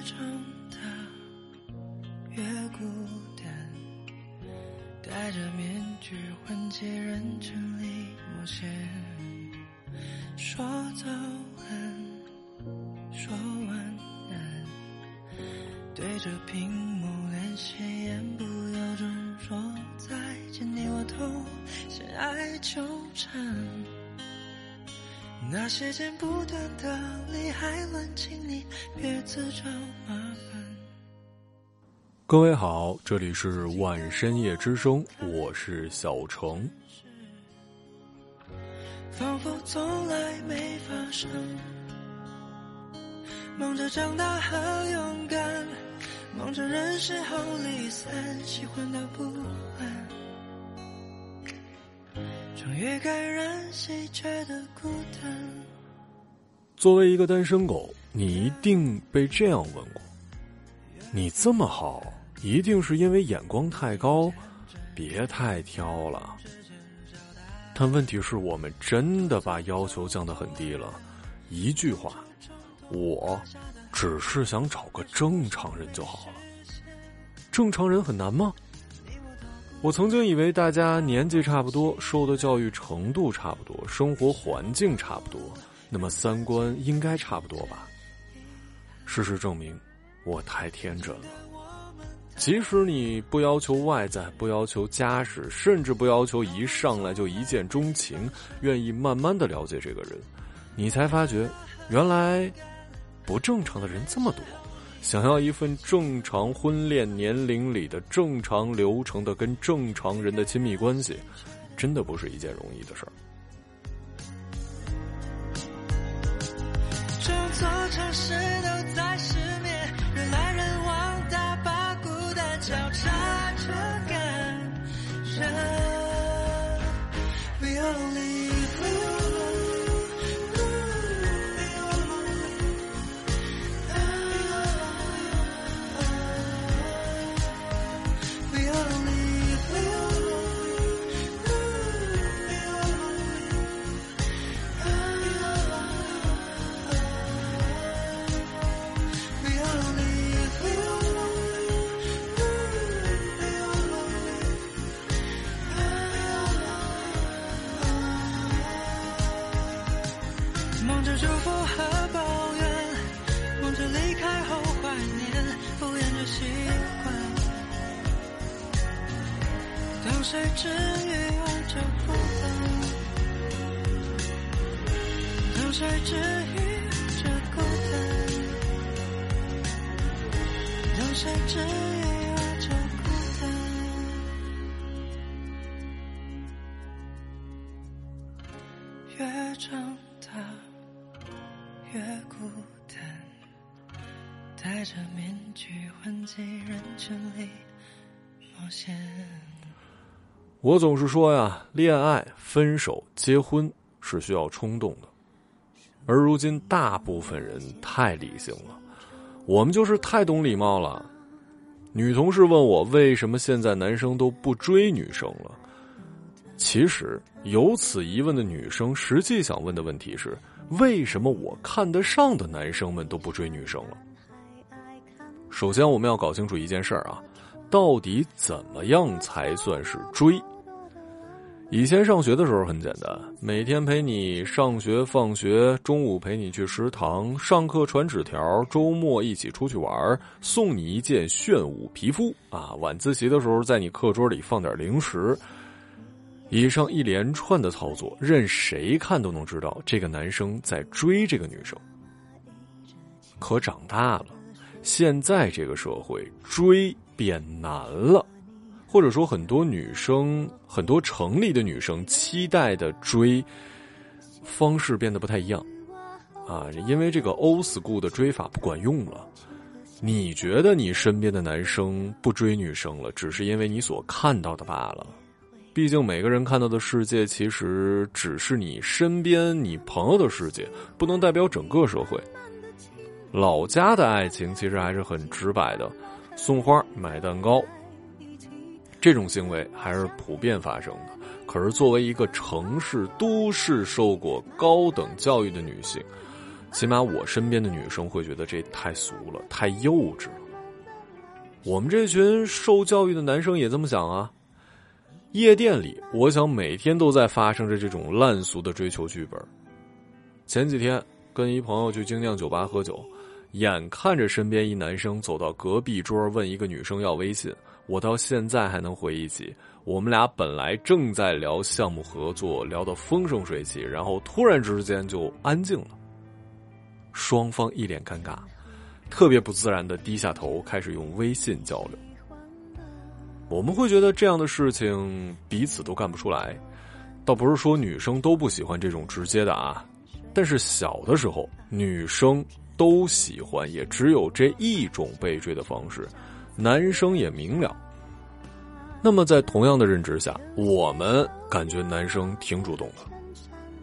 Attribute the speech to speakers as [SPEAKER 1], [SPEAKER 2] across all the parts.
[SPEAKER 1] 越长大越孤单，戴着面具混迹人群里冒险，说早安，说晚安，对着屏幕连斜眼不由衷说再见，你我都相爱纠缠。那些剪不断的理还乱，请你别自找麻烦。
[SPEAKER 2] 各位好，这里是晚深夜之声，我是小程。
[SPEAKER 1] 仿佛从来没发生，忙着长大和勇敢，忙着人生后离散，喜欢到不安。终于感染喜觉得孤单。
[SPEAKER 2] 作为一个单身狗，你一定被这样问过：你这么好，一定是因为眼光太高，别太挑了。但问题是我们真的把要求降得很低了。一句话，我只是想找个正常人就好了。正常人很难吗？我曾经以为大家年纪差不多，受的教育程度差不多，生活环境差不多，那么三观应该差不多吧？事实证明，我太天真了。即使你不要求外在，不要求家世，甚至不要求一上来就一见钟情，愿意慢慢的了解这个人，你才发觉，原来不正常的人这么多。想要一份正常婚恋年龄里的正常流程的跟正常人的亲密关系，真的不是一件容易的事儿。
[SPEAKER 1] 整座城市都在失眠，人来人往，大把孤单交叉着感谁治愈我这孤单？当谁治愈这孤单？当谁治愈我这孤单？越长大越孤单，戴着面具混迹人群里冒险。
[SPEAKER 2] 我总是说呀，恋爱、分手、结婚是需要冲动的，而如今大部分人太理性了，我们就是太懂礼貌了。女同事问我为什么现在男生都不追女生了，其实有此疑问的女生实际想问的问题是：为什么我看得上的男生们都不追女生了？首先，我们要搞清楚一件事儿啊，到底怎么样才算是追？以前上学的时候很简单，每天陪你上学放学，中午陪你去食堂，上课传纸条，周末一起出去玩，送你一件炫舞皮肤啊！晚自习的时候在你课桌里放点零食，以上一连串的操作，任谁看都能知道这个男生在追这个女生。可长大了，现在这个社会追变难了。或者说，很多女生，很多城里的女生期待的追方式变得不太一样啊，因为这个 old school 的追法不管用了。你觉得你身边的男生不追女生了，只是因为你所看到的罢了。毕竟每个人看到的世界，其实只是你身边你朋友的世界，不能代表整个社会。老家的爱情其实还是很直白的，送花、买蛋糕。这种行为还是普遍发生的。可是，作为一个城市都市受过高等教育的女性，起码我身边的女生会觉得这太俗了，太幼稚了。我们这群受教育的男生也这么想啊。夜店里，我想每天都在发生着这种烂俗的追求剧本。前几天跟一朋友去精酿酒吧喝酒，眼看着身边一男生走到隔壁桌问一个女生要微信，我到现在还能回忆起，我们俩本来正在聊项目合作，聊得风生水起，然后突然之间就安静了。双方一脸尴尬，特别不自然的低下头，开始用微信交流。我们会觉得这样的事情彼此都干不出来，倒不是说女生都不喜欢这种直接的啊，但是小的时候女生都喜欢，也只有这一种被追的方式，男生也明了。那么在同样的认知下，我们感觉男生挺主动的，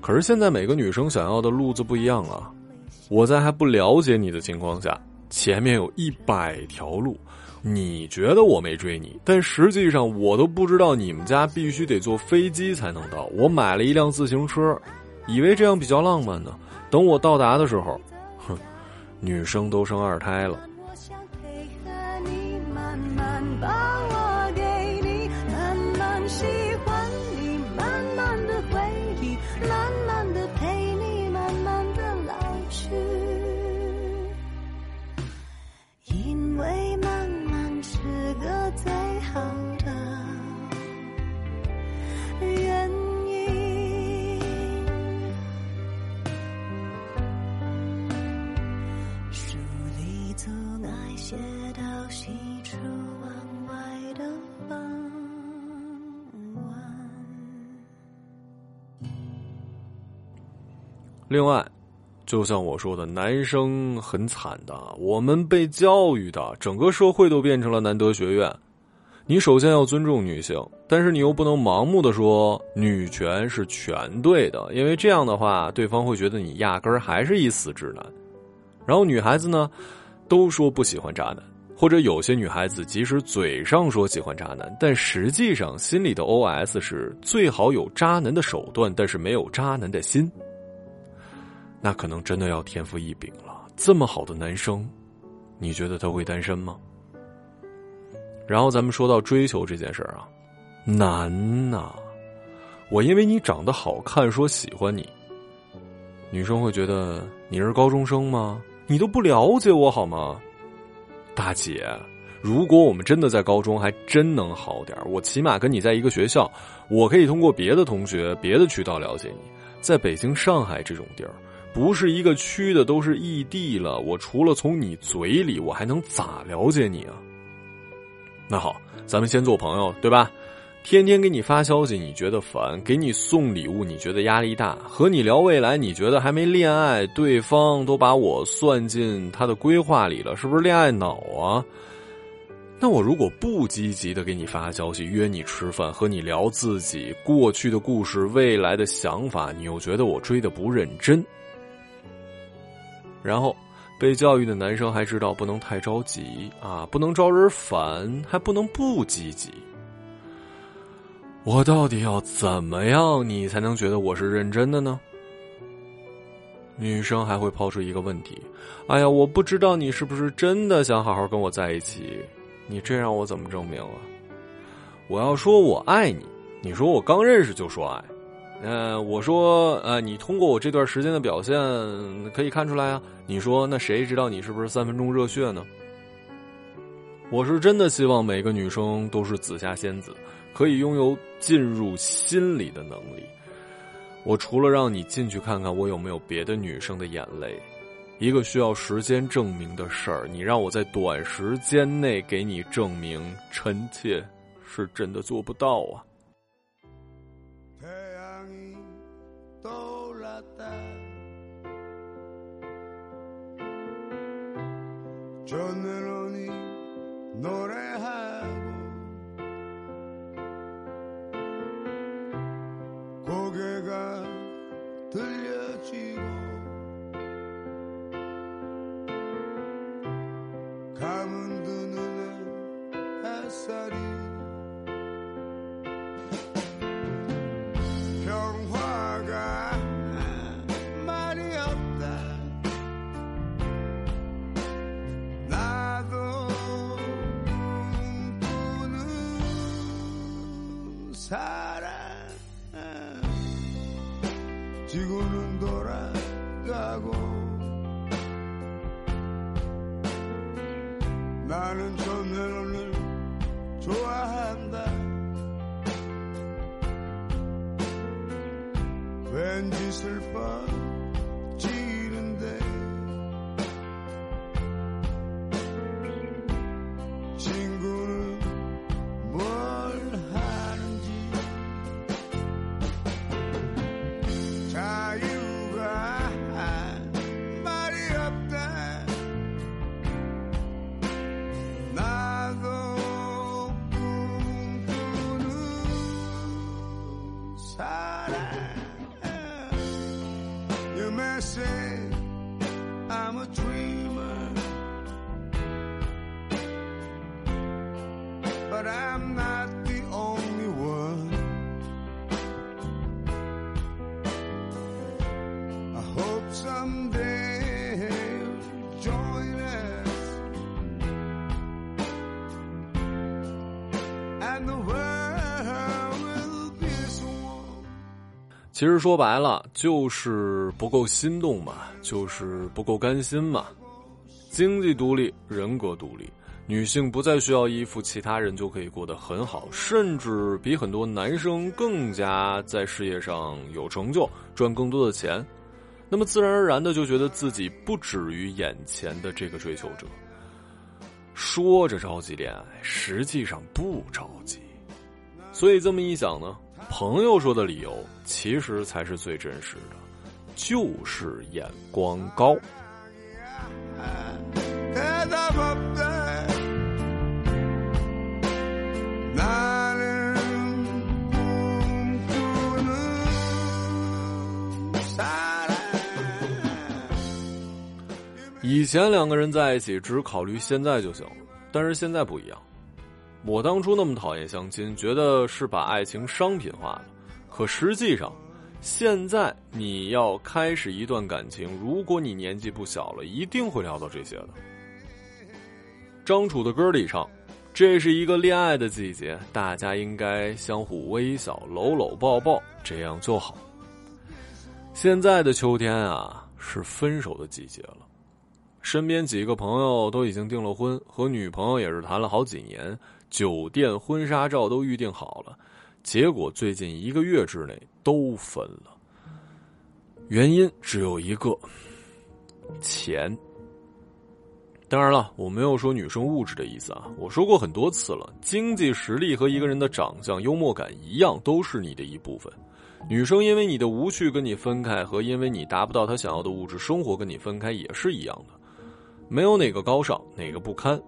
[SPEAKER 2] 可是现在每个女生想要的路子不一样啊。我在还不了解你的情况下，前面有一百条路，你觉得我没追你，但实际上我都不知道你们家必须得坐飞机才能到。我买了一辆自行车，以为这样比较浪漫呢。等我到达的时候，哼，女生都生二胎了。Bye. 另外，就像我说的，男生很惨的，我们被教育的，整个社会都变成了男德学院。你首先要尊重女性，但是你又不能盲目的说女权是全对的，因为这样的话，对方会觉得你压根儿还是一死直男。然后女孩子呢，都说不喜欢渣男，或者有些女孩子即使嘴上说喜欢渣男，但实际上心里的 OS 是最好有渣男的手段，但是没有渣男的心。那可能真的要天赋异禀了。这么好的男生，你觉得他会单身吗？然后咱们说到追求这件事儿啊，难呐！我因为你长得好看说喜欢你，女生会觉得你是高中生吗？你都不了解我好吗？大姐，如果我们真的在高中，还真能好点我起码跟你在一个学校，我可以通过别的同学、别的渠道了解你。在北京、上海这种地儿。不是一个区的，都是异地了。我除了从你嘴里，我还能咋了解你啊？那好，咱们先做朋友，对吧？天天给你发消息，你觉得烦；给你送礼物，你觉得压力大；和你聊未来，你觉得还没恋爱，对方都把我算进他的规划里了，是不是恋爱脑啊？那我如果不积极的给你发消息，约你吃饭，和你聊自己过去的故事、未来的想法，你又觉得我追的不认真？然后，被教育的男生还知道不能太着急啊，不能招人烦，还不能不积极。我到底要怎么样，你才能觉得我是认真的呢？女生还会抛出一个问题：“哎呀，我不知道你是不是真的想好好跟我在一起，你这让我怎么证明啊？我要说我爱你，你说我刚认识就说爱。”嗯，我说，呃，你通过我这段时间的表现可以看出来啊。你说，那谁知道你是不是三分钟热血呢？我是真的希望每个女生都是紫霞仙子，可以拥有进入心里的能力。我除了让你进去看看我有没有别的女生的眼泪，一个需要时间证明的事儿，你让我在短时间内给你证明，臣妾是真的做不到啊。
[SPEAKER 3] 사랑. 아. 지구는
[SPEAKER 2] 其实说白了，就是不够心动嘛，就是不够甘心嘛。经济独立，人格独立，女性不再需要依附其他人就可以过得很好，甚至比很多男生更加在事业上有成就，赚更多的钱。那么自然而然的就觉得自己不止于眼前的这个追求者。说着着急恋爱，实际上不着急。所以这么一想呢，朋友说的理由其实才是最真实的，就是眼光高。以前两个人在一起只考虑现在就行了，但是现在不一样，我当初那么讨厌相亲，觉得是把爱情商品化了。可实际上，现在你要开始一段感情，如果你年纪不小了，一定会聊到这些的。张楚的歌里唱：“这是一个恋爱的季节，大家应该相互微笑、搂搂抱抱，这样就好。”现在的秋天啊，是分手的季节了。身边几个朋友都已经订了婚，和女朋友也是谈了好几年，酒店婚纱照都预定好了，结果最近一个月之内都分了。原因只有一个：钱。当然了，我没有说女生物质的意思啊，我说过很多次了，经济实力和一个人的长相、幽默感一样，都是你的一部分。女生因为你的无趣跟你分开，和因为你达不到她想要的物质生活跟你分开也是一样的。没有哪个高尚，哪个不堪。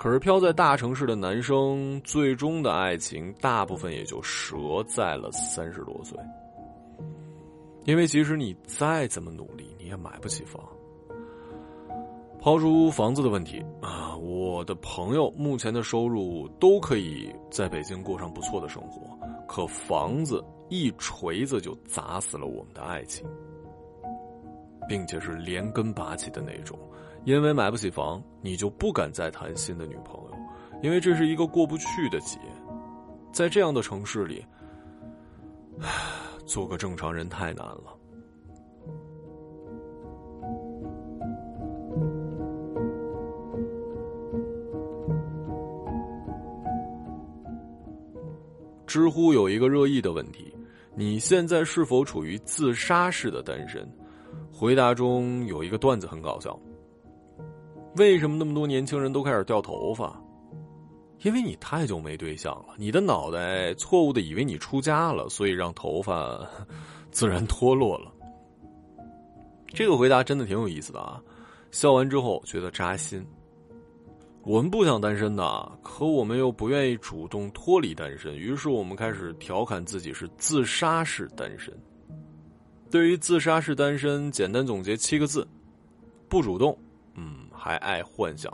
[SPEAKER 2] 可是飘在大城市的男生，最终的爱情大部分也就折在了三十多岁。因为即使你再怎么努力，你也买不起房。抛出房子的问题啊，我的朋友目前的收入都可以在北京过上不错的生活，可房子一锤子就砸死了我们的爱情。并且是连根拔起的那种，因为买不起房，你就不敢再谈新的女朋友，因为这是一个过不去的劫。在这样的城市里，做个正常人太难了。知乎有一个热议的问题：你现在是否处于自杀式的单身？回答中有一个段子很搞笑。为什么那么多年轻人都开始掉头发？因为你太久没对象了，你的脑袋错误的以为你出家了，所以让头发 自然脱落了。这个回答真的挺有意思的啊！笑完之后觉得扎心。我们不想单身的，可我们又不愿意主动脱离单身，于是我们开始调侃自己是自杀式单身。对于自杀式单身，简单总结七个字：不主动，嗯，还爱幻想。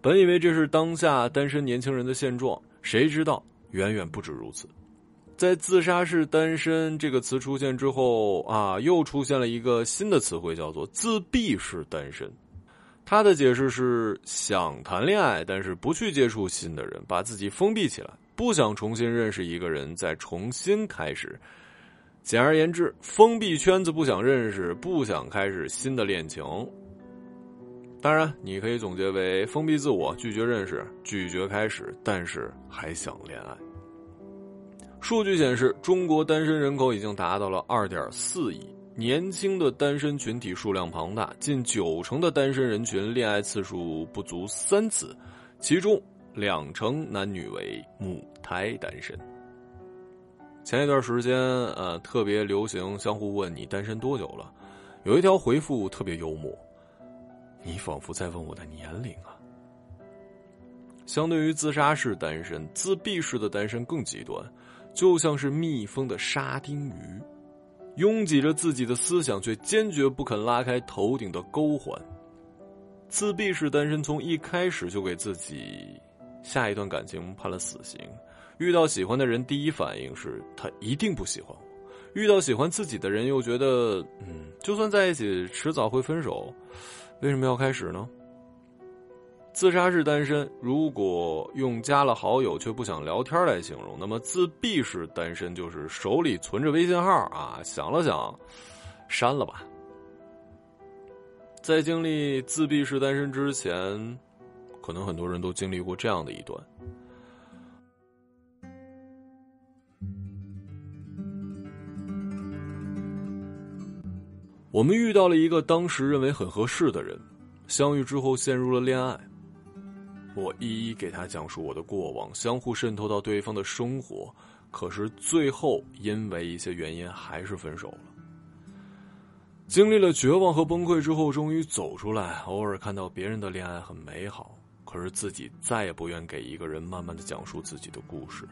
[SPEAKER 2] 本以为这是当下单身年轻人的现状，谁知道远远不止如此。在“自杀式单身”这个词出现之后啊，又出现了一个新的词汇，叫做“自闭式单身”。他的解释是：想谈恋爱，但是不去接触新的人，把自己封闭起来，不想重新认识一个人，再重新开始。简而言之，封闭圈子，不想认识，不想开始新的恋情。当然，你可以总结为封闭自我，拒绝认识，拒绝开始，但是还想恋爱。数据显示，中国单身人口已经达到了二点四亿，年轻的单身群体数量庞大，近九成的单身人群恋爱次数不足三次，其中两成男女为母胎单身。前一段时间，呃，特别流行相互问你单身多久了，有一条回复特别幽默，你仿佛在问我的年龄啊。相对于自杀式单身，自闭式的单身更极端，就像是密封的沙丁鱼，拥挤着自己的思想，却坚决不肯拉开头顶的钩环。自闭式单身从一开始就给自己下一段感情判了死刑。遇到喜欢的人，第一反应是他一定不喜欢我；遇到喜欢自己的人，又觉得，嗯，就算在一起，迟早会分手，为什么要开始呢？自杀式单身，如果用加了好友却不想聊天来形容，那么自闭式单身就是手里存着微信号啊，想了想，删了吧。在经历自闭式单身之前，可能很多人都经历过这样的一段。我们遇到了一个当时认为很合适的人，相遇之后陷入了恋爱。我一一给他讲述我的过往，相互渗透到对方的生活，可是最后因为一些原因还是分手了。经历了绝望和崩溃之后，终于走出来。偶尔看到别人的恋爱很美好，可是自己再也不愿给一个人慢慢的讲述自己的故事，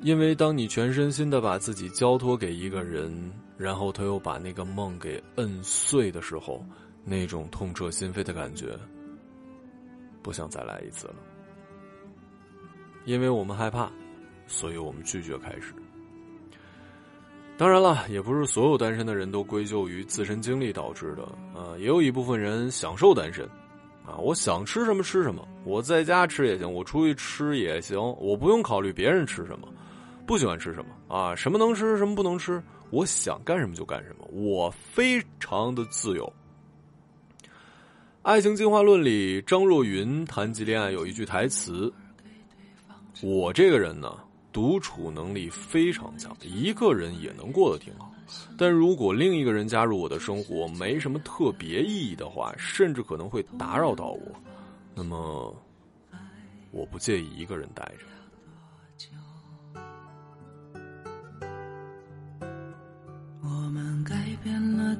[SPEAKER 2] 因为当你全身心的把自己交托给一个人。然后他又把那个梦给摁碎的时候，那种痛彻心扉的感觉，不想再来一次了。因为我们害怕，所以我们拒绝开始。当然了，也不是所有单身的人都归咎于自身经历导致的，呃，也有一部分人享受单身，啊，我想吃什么吃什么，我在家吃也行，我出去吃也行，我不用考虑别人吃什么，不喜欢吃什么啊，什么能吃什么不能吃。我想干什么就干什么，我非常的自由。《爱情进化论》里，张若昀谈及恋爱有一句台词：“我这个人呢，独处能力非常强，一个人也能过得挺好。但如果另一个人加入我的生活，没什么特别意义的话，甚至可能会打扰到我，那么我不介意一个人待着。”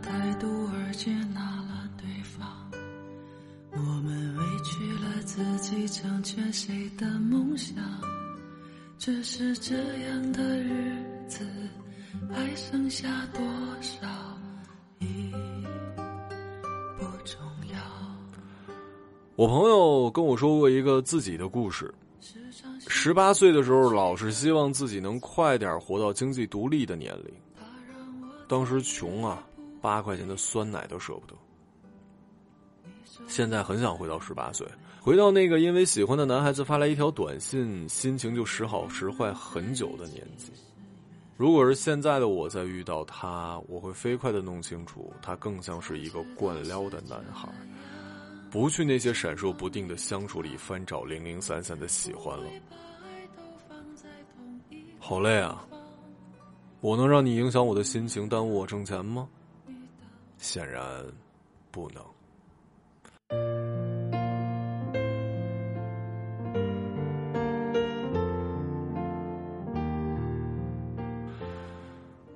[SPEAKER 2] 态度而接纳了对方，我们委屈了自己，成全谁的梦想？只是这样的日子，还剩下多少已不重要。我朋友跟我说过一个自己的故事：十八岁的时候，老是希望自己能快点活到经济独立的年龄，当时穷啊。八块钱的酸奶都舍不得。现在很想回到十八岁，回到那个因为喜欢的男孩子发来一条短信，心情就时好时坏很久的年纪。如果是现在的我再遇到他，我会飞快的弄清楚，他更像是一个惯撩的男孩，不去那些闪烁不定的相处里翻找零零散散的喜欢了。好累啊！我能让你影响我的心情，耽误我挣钱吗？显然不能。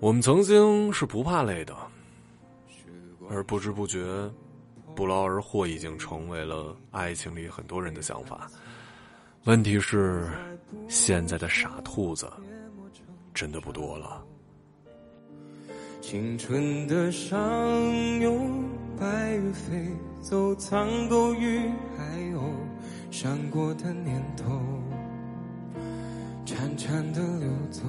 [SPEAKER 2] 我们曾经是不怕累的，而不知不觉，不劳而获已经成为了爱情里很多人的想法。问题是，现在的傻兔子真的不多了。青春的上游白云飞走，苍狗与海鸥，闪过的念头，潺潺的流走。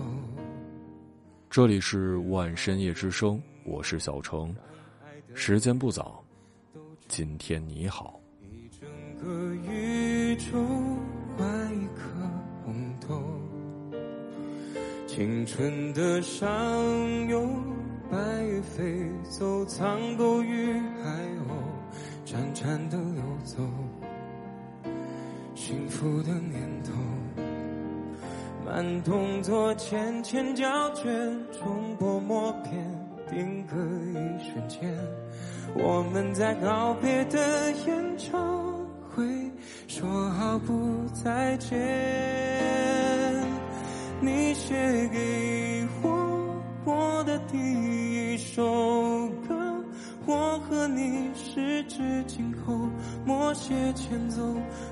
[SPEAKER 2] 这里是万深夜之声，我是小程，时间不早，今天你好。一整个宇宙换一颗红豆，青春的上有。
[SPEAKER 4] 头苍狗与海鸥潺潺的流走，幸福的念头，慢动作浅浅胶卷，重播默片，定格一瞬间，我们在告别的演唱会说好不再见，你写给我我的第一首歌，我和你十指紧扣，默写前奏。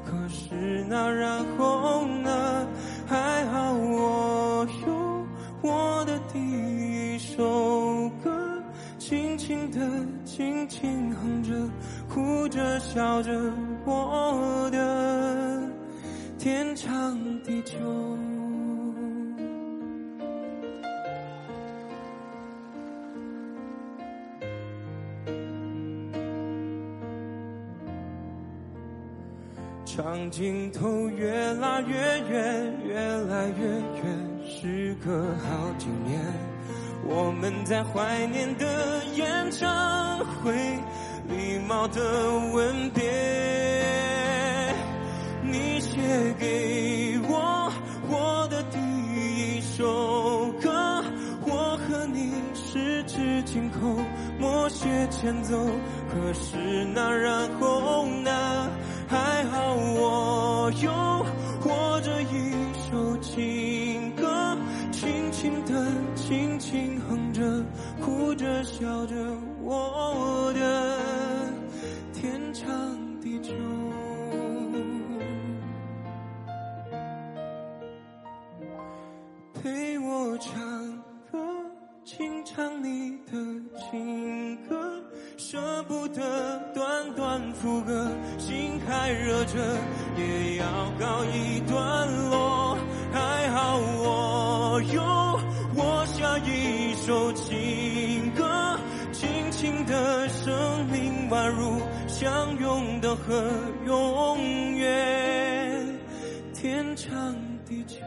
[SPEAKER 4] 可是那然后呢？还好我有我的第一首歌，轻轻的，轻轻哼着，哭着笑着，我的天长地久。长镜头越拉越远，越来越远，时隔好几年，我们在怀念的演唱会，礼貌的吻别。你写给我我的第一首歌，我和你十指紧扣，默写前奏。可是那然后呢？我有握着一首情歌，轻轻的，轻轻哼着，哭着笑着，我的天长地久。舍不得短短副歌，心还热着，也要告一段落。还好我有我下一首情歌，轻轻的，生命宛如相拥的河，永远天长地久。